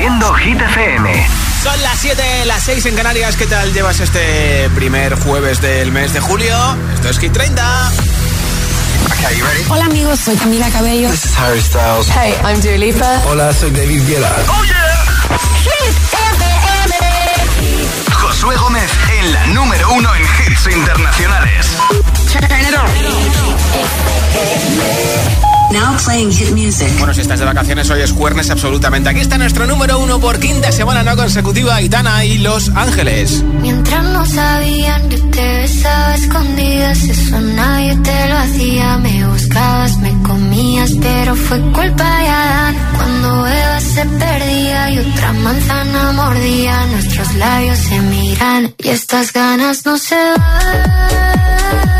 Reproduciendo Hit FM. Son las 7, las 6 en Canarias. ¿Qué tal llevas este primer jueves del mes de julio? Esto es Hit 30. Hola amigos, soy Camila Cabello. This is Harry Styles. Hey, I'm Dua Lipa. Hola, soy David Guetta. ¡Oh, yeah! Hit FM. Josué Gómez en la número uno en hits internacionales. Now playing hit music. Bueno, si estás de vacaciones, hoy es jueves absolutamente. Aquí está nuestro número uno por quinta semana no consecutiva, Itana y Los Ángeles. Mientras no sabían, yo te besaba escondidas. Eso nadie te lo hacía. Me buscabas, me comías, pero fue culpa de Adán. Cuando Eva se perdía y otra manzana mordía, nuestros labios se miran y estas ganas no se van.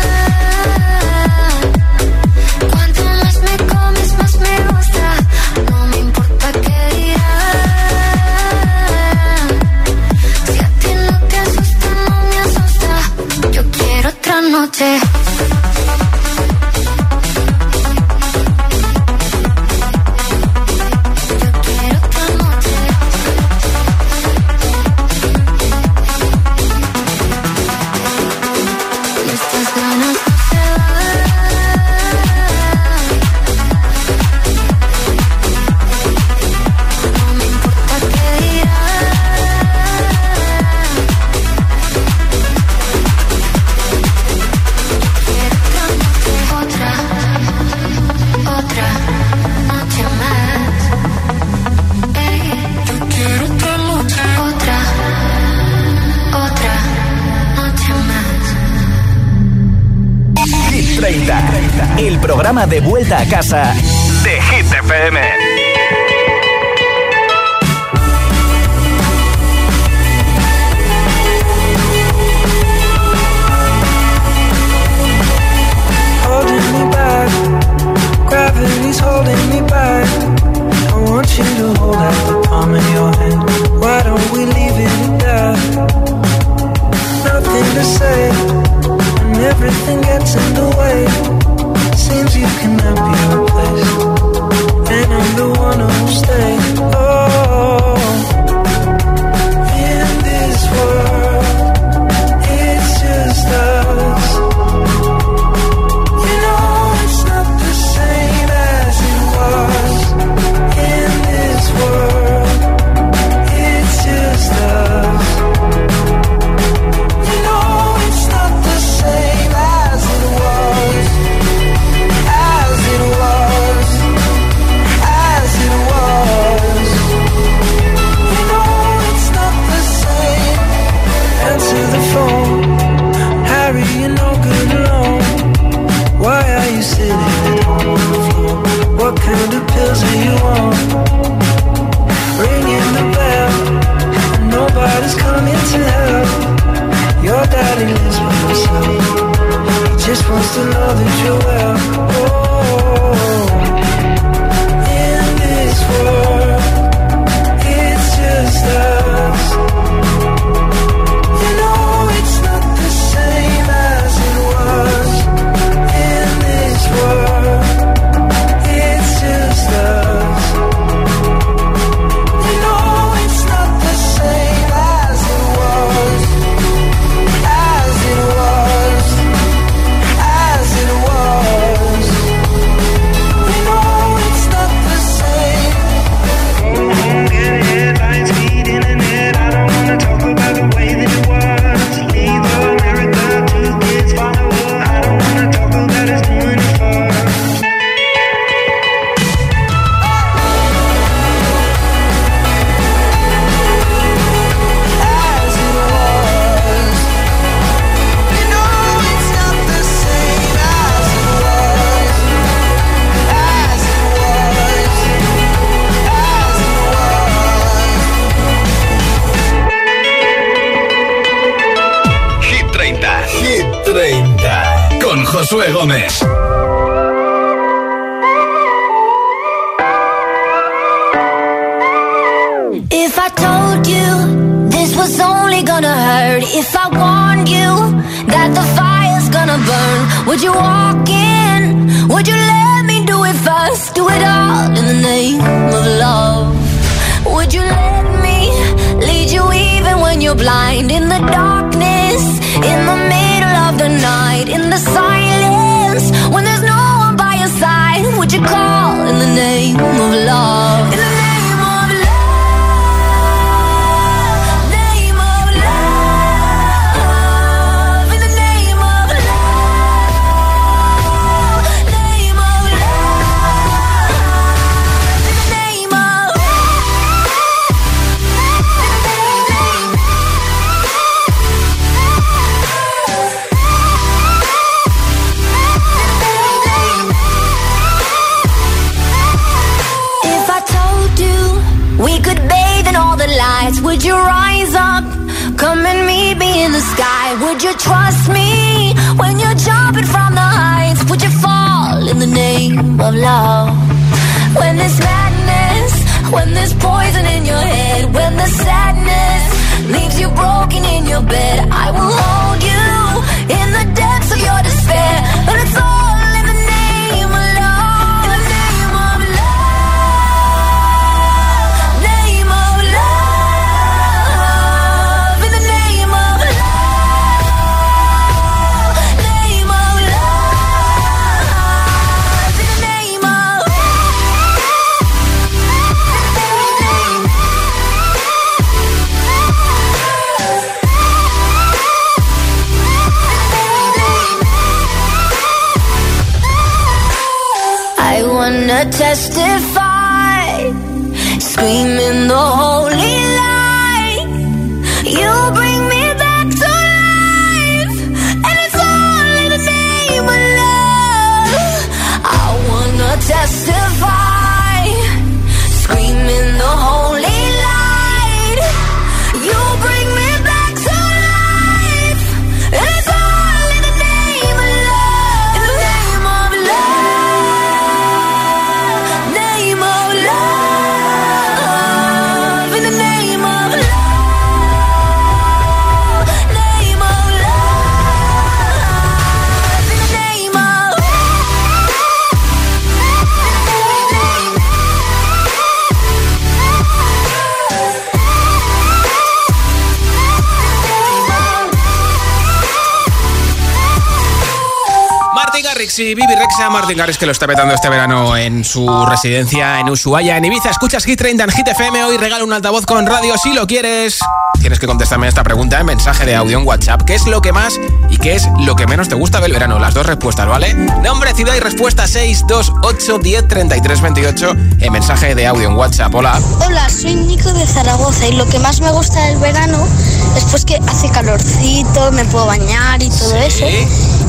Otra noche. de vuelta a casa de Hit FM. Me back, gravity's holding me back. I want you to hold out the palm of your hand. Why don't we leave it there? Nothing to say, and everything gets in the way. Seems you cannot be Josué Gómez. If I told you this was only gonna hurt, if I warned you that the fire's gonna burn, would you walk in? Would you let me do it first? Do it all in the name of love. Would you let me lead you even when you're blind? In the darkness, call in the name of love? Trust me when you're jumping from the heights? Would you fall in the name of love? When there's madness, when there's poison in your head, when the sadness leaves you broken in your bed, I will hold you testify, screaming Y Bibi Rexa. Martin Garrix que lo está petando este verano en su residencia en Ushuaia, en Ibiza. Escuchas Hit 30 en Hit FM. Hoy regalo un altavoz con radio si lo quieres. Tienes que contestarme esta pregunta en mensaje de audio en WhatsApp. ¿Qué es lo que más y qué es lo que menos te gusta del verano? Las dos respuestas, ¿vale? Nombre, ciudad y respuesta 628 10 33 28 en mensaje de audio en WhatsApp. Hola. Hola, soy Nico de Zaragoza y lo que más me gusta del verano es pues que hace calorcito, me puedo bañar y todo eso.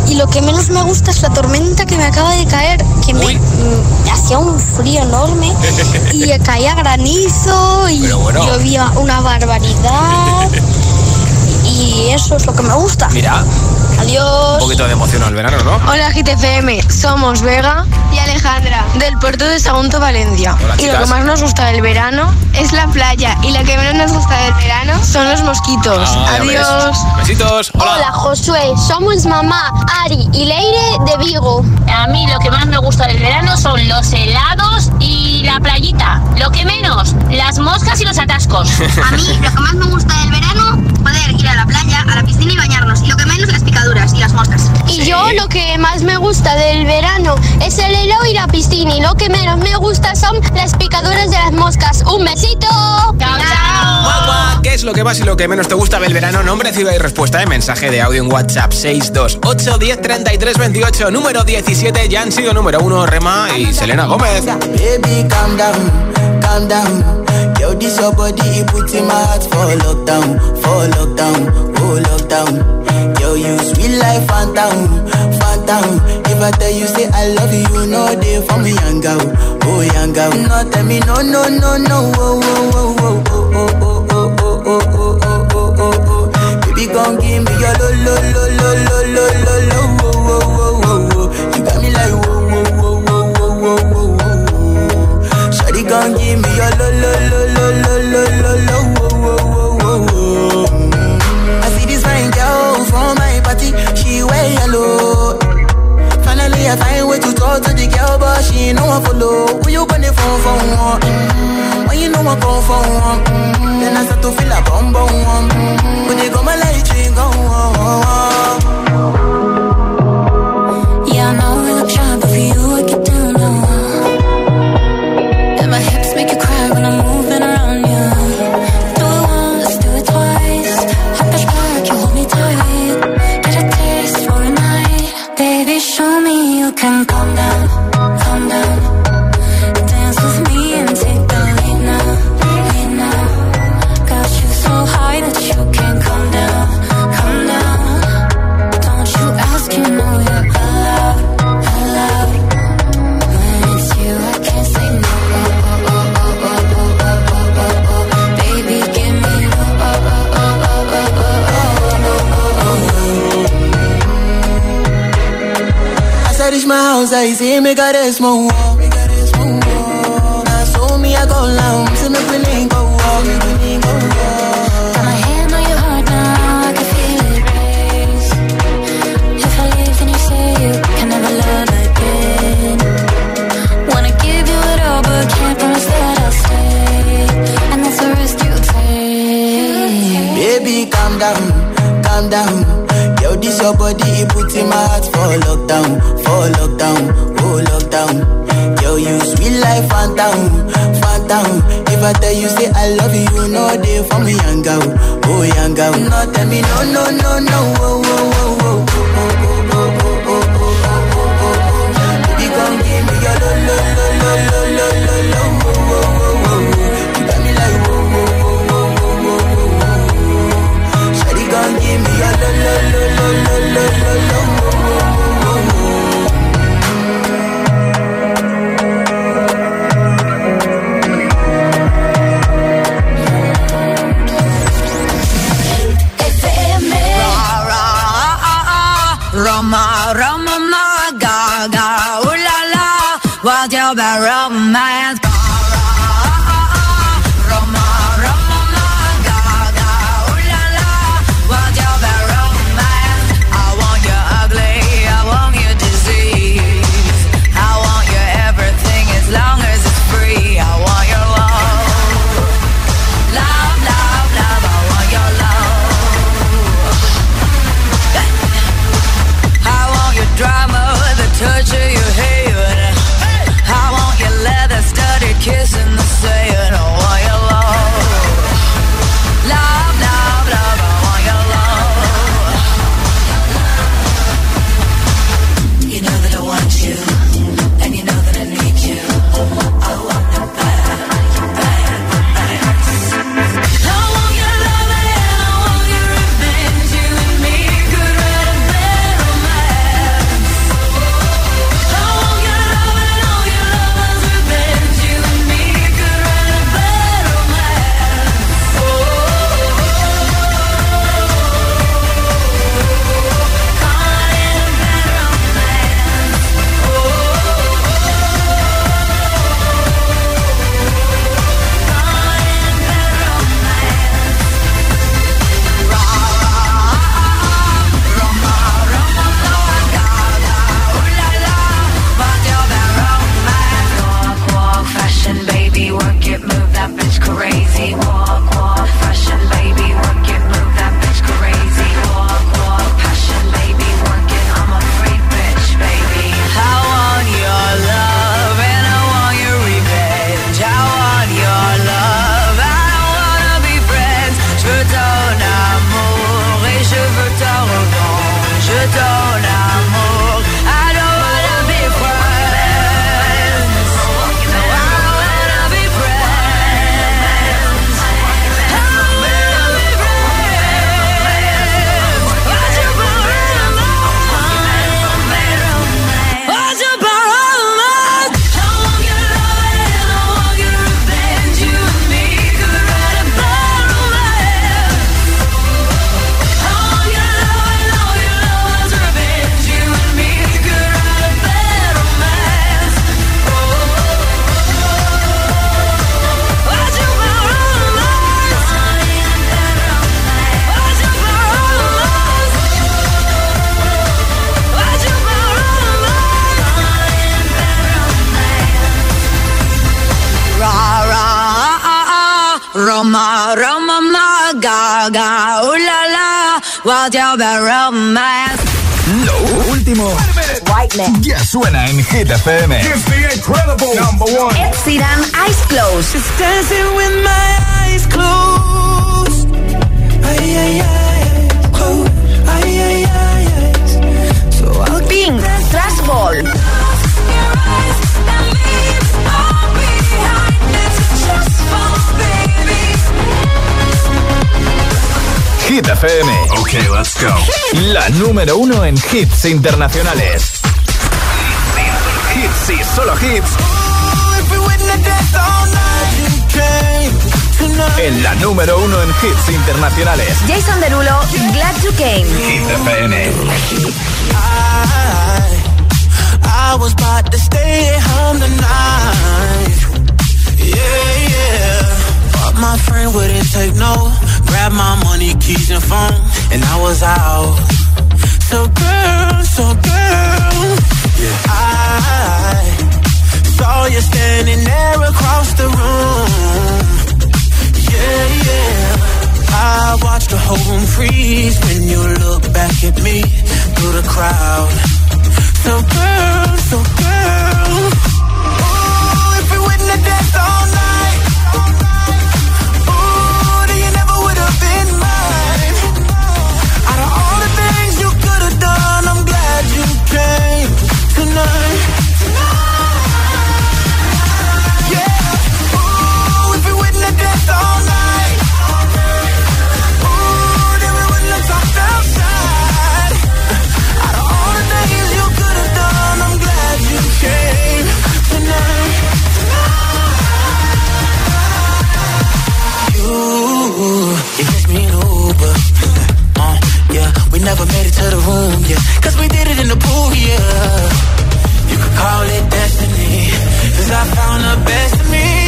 Y lo que menos me gusta es la tormenta que me acaba de caer, que me, hacía un frío enorme y caía granizo y bueno. llovía una barbaridad. Y eso es lo que me gusta. Mira, un Adiós. poquito de emoción al verano, ¿no? Hola GTFM, somos Vega y Alejandra del puerto de Sagunto, Valencia. Hola, y lo que más nos gusta del verano es la playa y lo que menos nos gusta del verano son los mosquitos. Ah. Adiós. Besitos. Hola. Hola Josué, somos mamá Ari y Leire de Vigo. A mí lo que más me gusta del verano son los helados y la playita. Lo que menos, las moscas y los atascos. A mí lo que más me gusta del verano, poder ir a la playa, a la piscina y bañarnos. Y lo que menos, las picaduras y las moscas. Y yo lo que más me gusta del verano es el helado y la piscina. Y lo que menos me gusta son las picaduras de las moscas. ¡Un besito! Chao, chao. ¿Qué es lo que más y lo que menos te gusta del verano? Nombre, ciudad y respuesta en mensaje de audio en WhatsApp 628 10 33 28. Número 17 ya han sido número 1 Rema y Selena Gómez. Baby, calm down, calm down. This your body, it puts in my heart for lockdown, for lockdown, oh lockdown. Girl, you sweet life, phantom, phantom. If I tell you say I love you, you know they for me young girl, oh young girl. No tell me no, no, no, no, oh, oh, oh, oh, oh, oh, oh, oh, oh, oh, oh, oh, oh, oh. Baby, come give me your lo, lo, lo, lo, lo, lo, lo, lo. gon' give me your lo lo lo lo lo lo lo lo wo wo wo wo I see this fine girl from my party, she wear yellow. Finally I find way to talk to the girl, but she no one follow. Who you gonna phone for one? Mm-hmm. When you know I phone for one, mm-hmm. then I start to feel a bum bum one. Mm-hmm. that is Lo último ya suena en Hit FM. Ed Sheeran, Eyes Closed. Just dancing with my eyes closed. Ay, ay, ay, closed. Ay, ay, ay, ay. So I'll Pink, Trash Ball. Hit FM. Okay, let's go. La número uno en hits internacionales. Hits y solo hits. En la número uno en hits internacionales. Jason Derulo, Glad You Came. Hit FM. I was about to stay home tonight. Yeah, yeah. But my friend wouldn't take no. Grab my money, keys, and phone. And I was out. So, girl, so, girl. Yeah. I saw you standing there across the room. Yeah, yeah. I watched the whole room freeze when you look back at me through the crowd. So girl, so girl. Ooh, if we wouldn't have danced all night. Never made it to the room, yeah. Cause we did it in the pool, yeah. You could call it destiny. Cause I found the best of me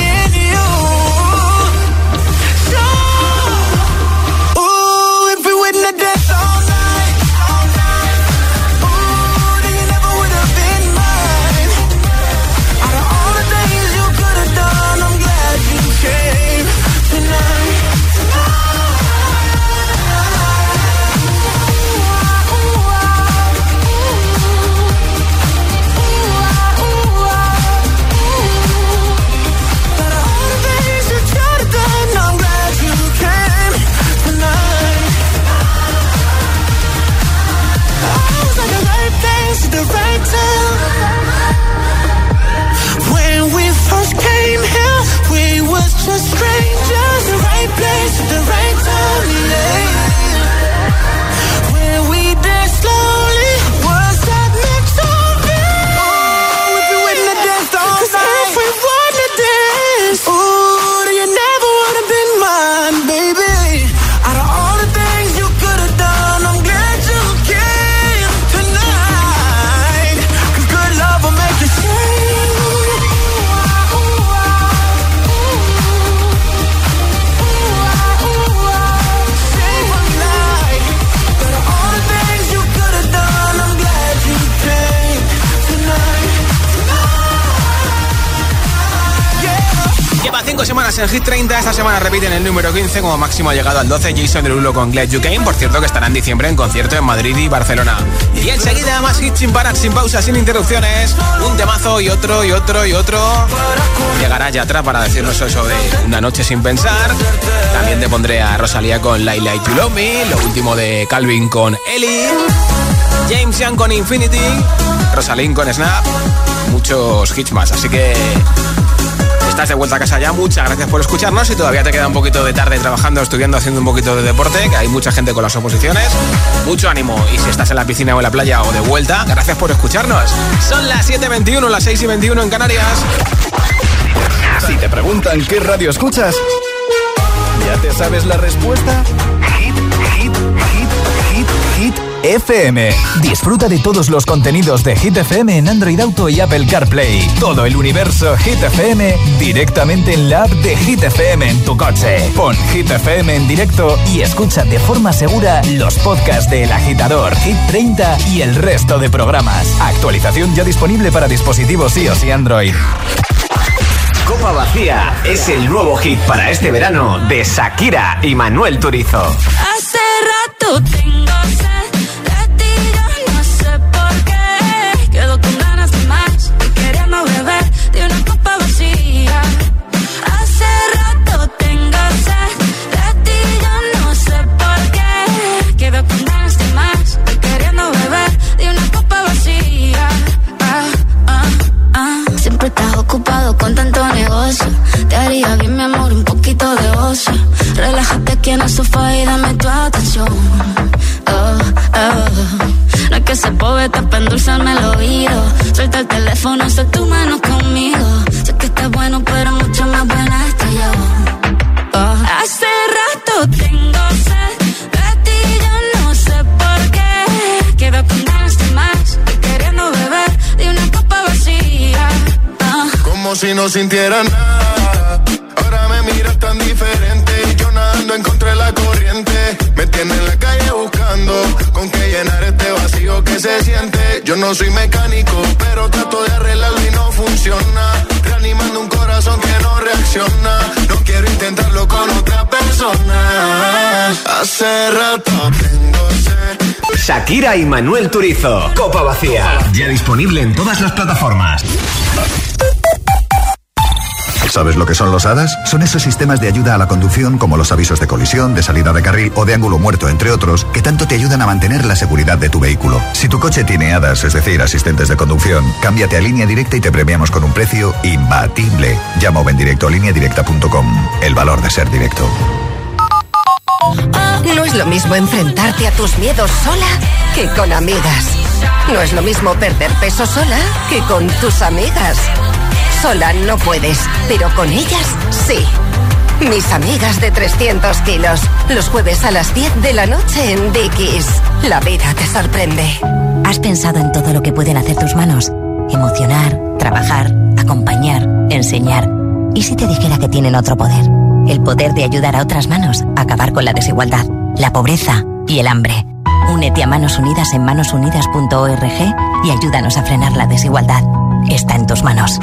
Hit 30, esta semana repiten el número 15, como máximo llegado al 12, Jason Derulo con Glad You Came, por cierto que estará en diciembre en concierto en Madrid y Barcelona. Y enseguida más hits sin parar, sin pausas, sin interrupciones, un temazo y otro y otro y otro. Llegará ya atrás para decirnos eso de Una noche sin pensar. También te pondré a Rosalía con You Love Me, lo último de Calvin con Ellie, James Young con Infinity, Rosalind con Snap, muchos hits más, así que Estás de vuelta a casa ya, muchas gracias por escucharnos. Si todavía te queda un poquito de tarde trabajando, estudiando, haciendo un poquito de deporte, que hay mucha gente con las oposiciones, mucho ánimo. Y si estás en la piscina o en la playa o de vuelta, gracias por escucharnos. Son las 7.21, las 6.21 en Canarias. Si te preguntan qué radio escuchas, ¿ya te sabes la respuesta? FM. Disfruta de todos los contenidos de Hit FM en Android Auto y Apple CarPlay. Todo el universo Hit FM directamente en la app de Hit FM en tu coche. Pon Hit FM en directo y escucha de forma segura los podcasts de El Agitador, Hit 30 y el resto de programas. Actualización ya disponible para dispositivos iOS y Android. ¿Cómo Copa Vacía es el nuevo hit para este verano de Shakira y Manuel Turizo. Hace rato en el sofá y dame tu atención. Oh, oh. No es que se poeta para endulzarme el oído. Suelta el teléfono, sé tu mano conmigo. Sé que estás bueno, pero mucho más buena estoy yo. Oh. Hace rato tengo sed de ti, yo no sé por qué. Quedo con ganas de más y queriendo beber de una copa vacía. Ah. Como si no sintiera nada. Corriente. Me tiene en la calle buscando con qué llenar este vacío que se siente. Yo no soy mecánico, pero trato de arreglarlo y no funciona. Reanimando un corazón que no reacciona. No quiero intentarlo con otra persona. Hace rato tengo. Shakira y Manuel Turizo. Copa Vacía. Ya disponible en todas las plataformas. ¿Sabes lo que son los HADAS? Son esos sistemas de ayuda a la conducción como los avisos de colisión, de salida de carril o de ángulo muerto, entre otros, que tanto te ayudan a mantener la seguridad de tu vehículo. Si tu coche tiene HADAS, es decir, asistentes de conducción, cámbiate a línea directa y te premiamos con un precio imbatible. Llama o ven directo a lineadirecta.com. El valor de ser directo. No es lo mismo enfrentarte a tus miedos sola que con amigas. No es lo mismo perder peso sola que con tus amigas. Sola no puedes, pero con ellas sí. Mis amigas de 300 kilos. Los jueves a las 10 de la noche en Dickies. La vida te sorprende. ¿Has pensado en todo lo que pueden hacer tus manos? Emocionar, trabajar, acompañar, enseñar. ¿Y si te dijera que tienen otro poder? El poder de ayudar a otras manos a acabar con la desigualdad, la pobreza y el hambre. Únete a Manos Unidas en manosunidas.org y ayúdanos a frenar la desigualdad. Está en tus manos.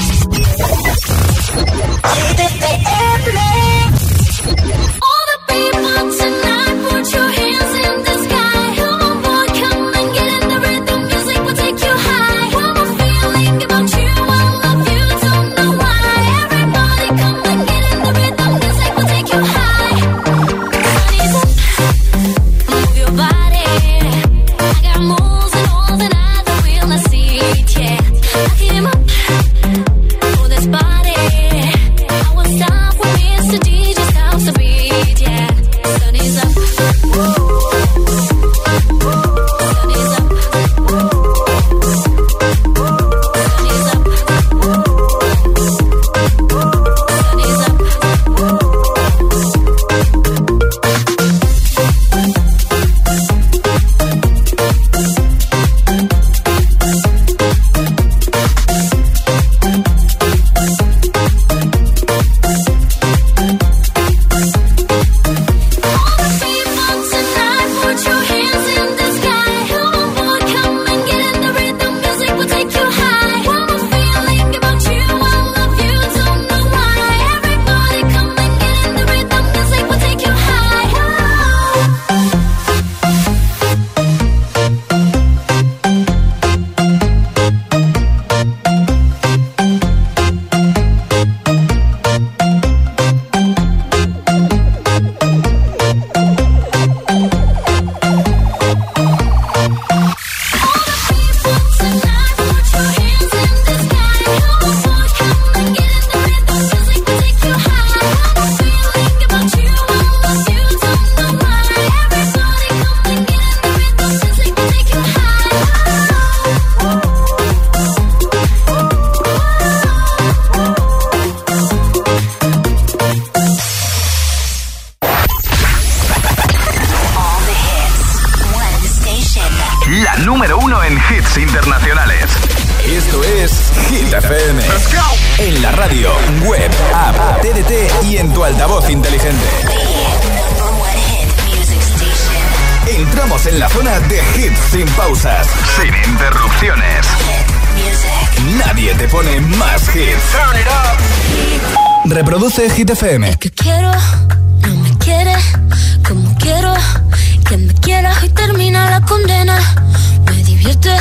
me divierte.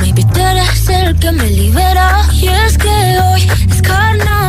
Maybe tú eres el que me libera. Y es que hoy es carnaval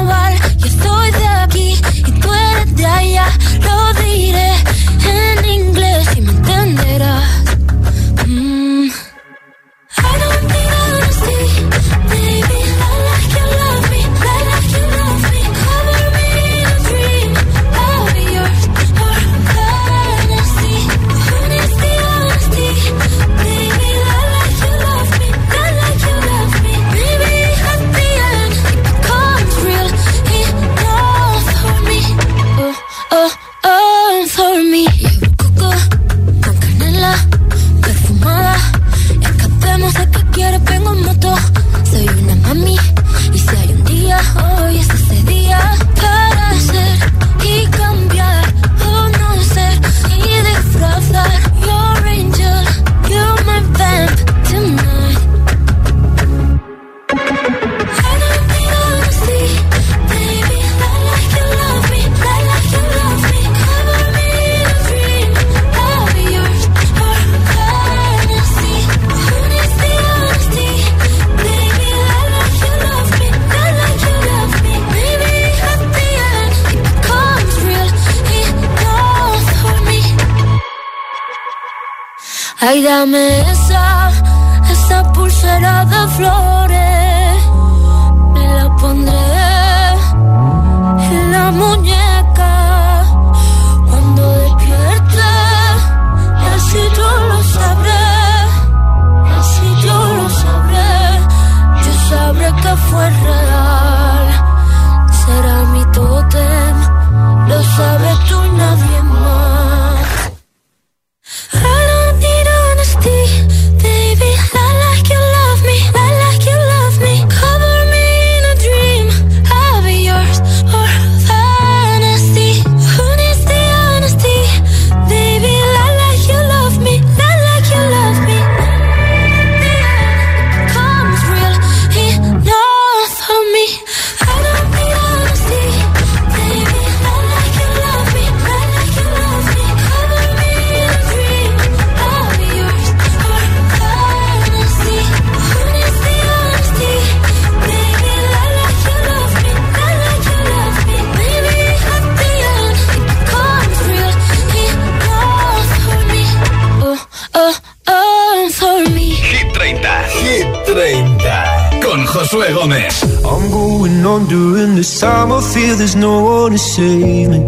there's no one to save me.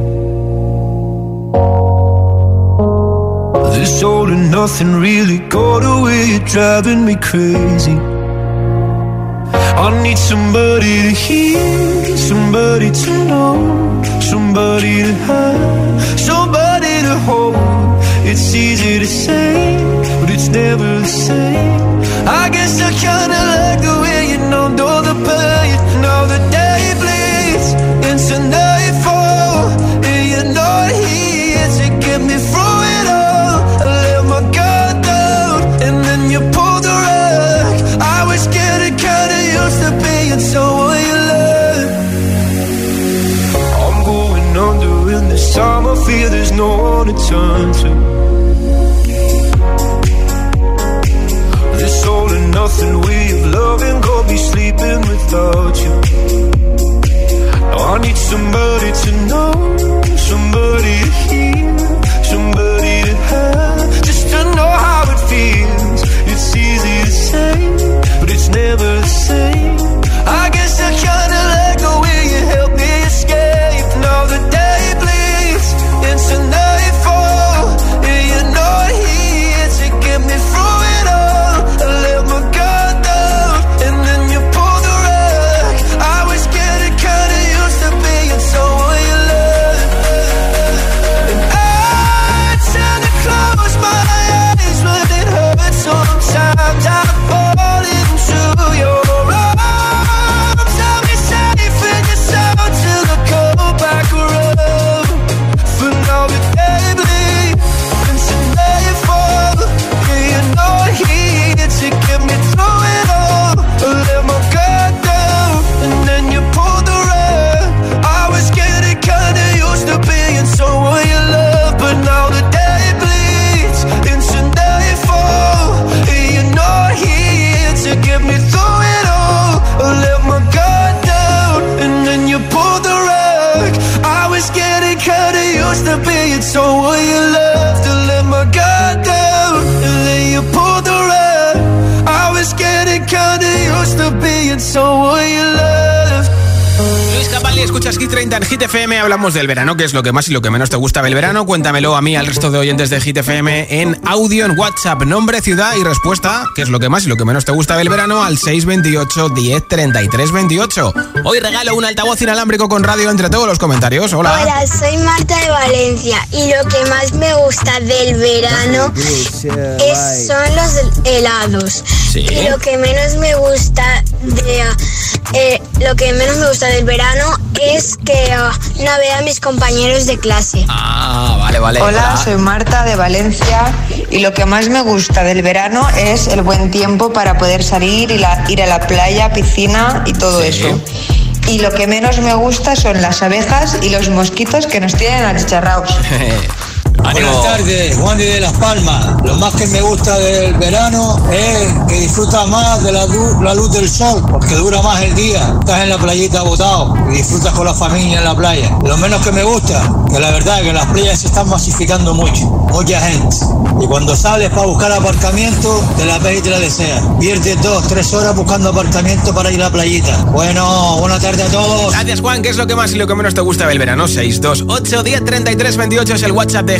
This all and nothing really got away, driving me crazy. I need somebody to hear, somebody to know, somebody to have, somebody to hold. It's easy to say, but it's never the same. I guess I kinda like the way you numbed the pain, now the day. Wanna turn to. This all and nothing we have loving, go be sleeping without you. Now I need somebody to know, somebody. Escuchas Hit 30 en Hit FM. Hablamos del verano, que es lo que más y lo que menos te gusta del verano. Cuéntamelo a mí, al resto de oyentes de Hit FM, en audio, en WhatsApp, nombre, ciudad y respuesta, que es lo que más y lo que menos te gusta del verano, al 628 10 33 28. Hoy regalo un altavoz inalámbrico con radio entre todos los comentarios. Hola. Hola, soy Marta de Valencia y lo que más me gusta del verano es, son los helados. Sí. Y lo que menos me gusta de eh, lo que menos me gusta del verano es que ah, no vea a mis compañeros de clase. Ah, vale, vale. Hola, soy Marta de Valencia y lo que más me gusta del verano es el buen tiempo para poder salir y la- ir a la playa, piscina y todo eso. Y lo que menos me gusta son las abejas y los mosquitos que nos tienen achicharrados. Buenas tardes, Juan de Las Palmas. Lo más que me gusta del verano es que disfrutas más de la, luz del sol, porque dura más el día. Estás en la playita botado y disfrutas con la familia en la playa. Lo menos que me gusta, que la verdad es que las playas se están masificando mucho, mucha gente. Y cuando sales para buscar aparcamiento, te la ves y te la deseas. Pierdes dos, tres horas buscando aparcamiento para ir a la playita. Bueno, buena tarde a todos. Gracias, Juan. ¿Qué es lo que más y lo que menos te gusta del verano? 628 10 33 28 es el WhatsApp de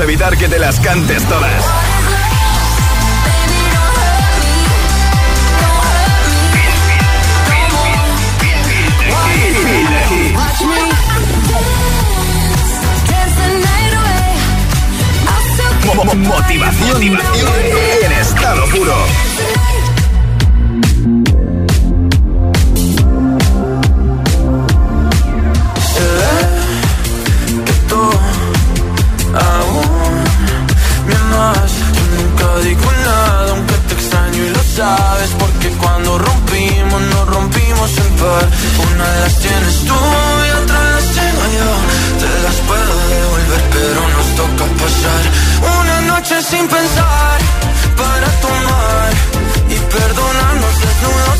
podemos evitar que te las cantes todas. Watch me dance the night away. I'll still Mo- mo- Motivación en estado puro. Una de las tienes tú y otra las tengo yo. Te las puedo devolver, pero nos toca pasar una noche sin pensar para tomar y perdonarnos desnudos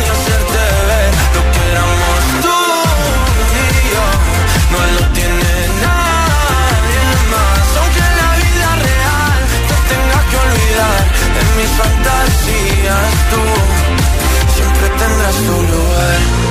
fantasías tú siempre tendrás tu lugar.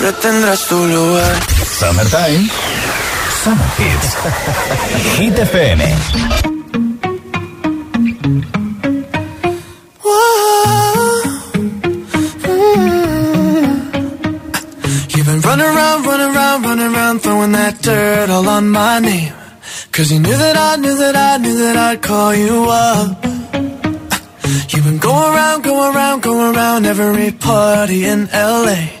Siempre tendrás tu lugar. Summertime. Summer Hits. Hit FM. You've been running around, running around, running around, throwing that dirt all on my name. Cause you knew that I knew that I knew that I'd call you up. You've been going around, going around, going around every party in LA.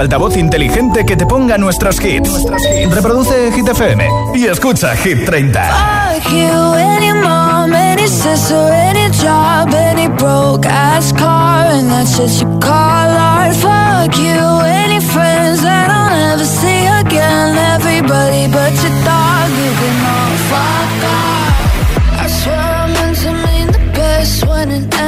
altavoz inteligente que te ponga nuestros hits. Reproduce Hit FM y escucha Hit 30. Fuck you, any mom, any sister, any job, any broke ass car, and that's just you call art. Fuck you, any friends that I'll never see again. Everybody but your dog, you can all fuck off. I swear I meant to mean the best when it ended.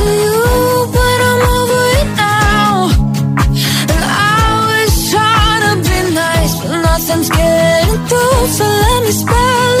So let me spell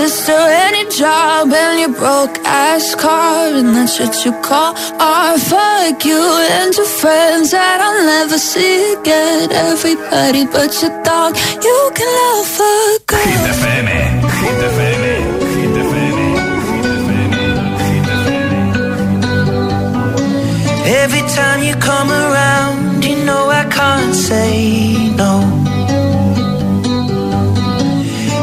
And your sister and your job and your broke ass car and that shit you call art. Fuck you and your friends that I'll never see again. Everybody but your dog, you can love fuck Hit FM, Hit FM, Hit FM, Hit Every time you come around, you know I can't say no.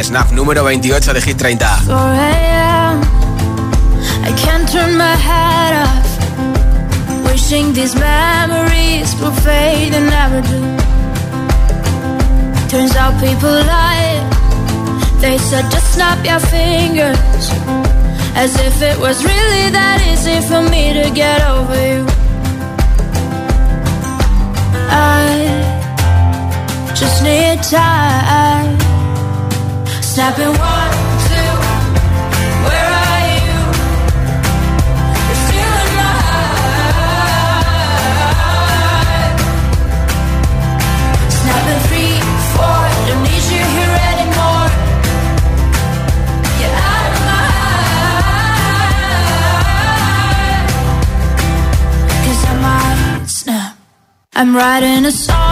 Snap, número 28 de Hit 30. 4 a.m. I can't turn my head off. Wishing these memories will fade and never do. Turns out people lie. They said just snap your fingers. As if it was really that easy for me to get over you. I just need time. Snapping one, two. Where are you? You're still in my heart. Snapping three, four. Don't need you here anymore. Get out of my heart. 'Cause I might snap. I'm writing a song.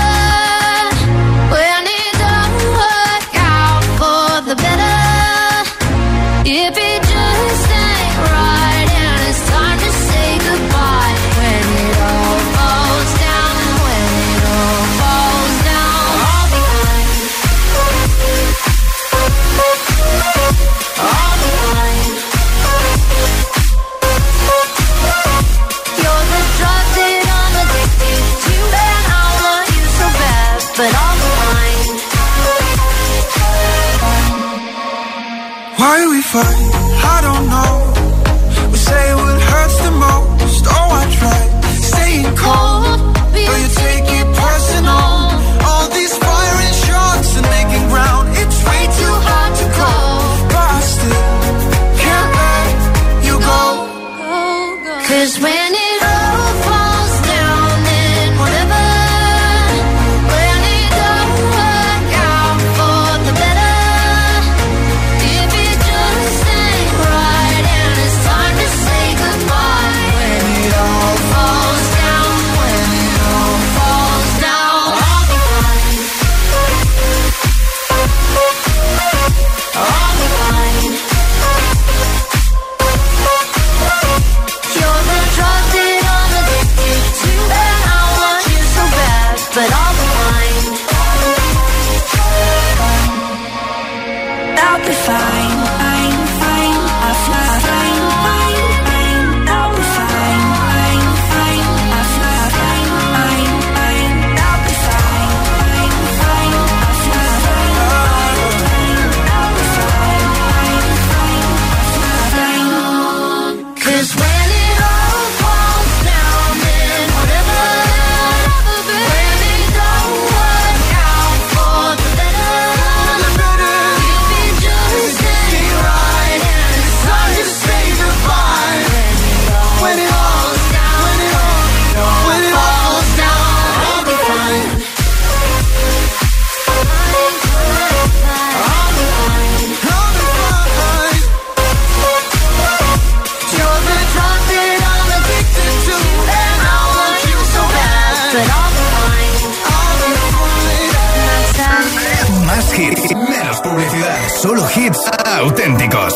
hits auténticos.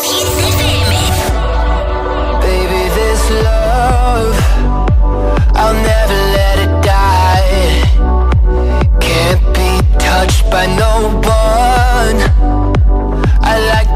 Baby, this love, I'll never let it die. Can't be touched by no one. I like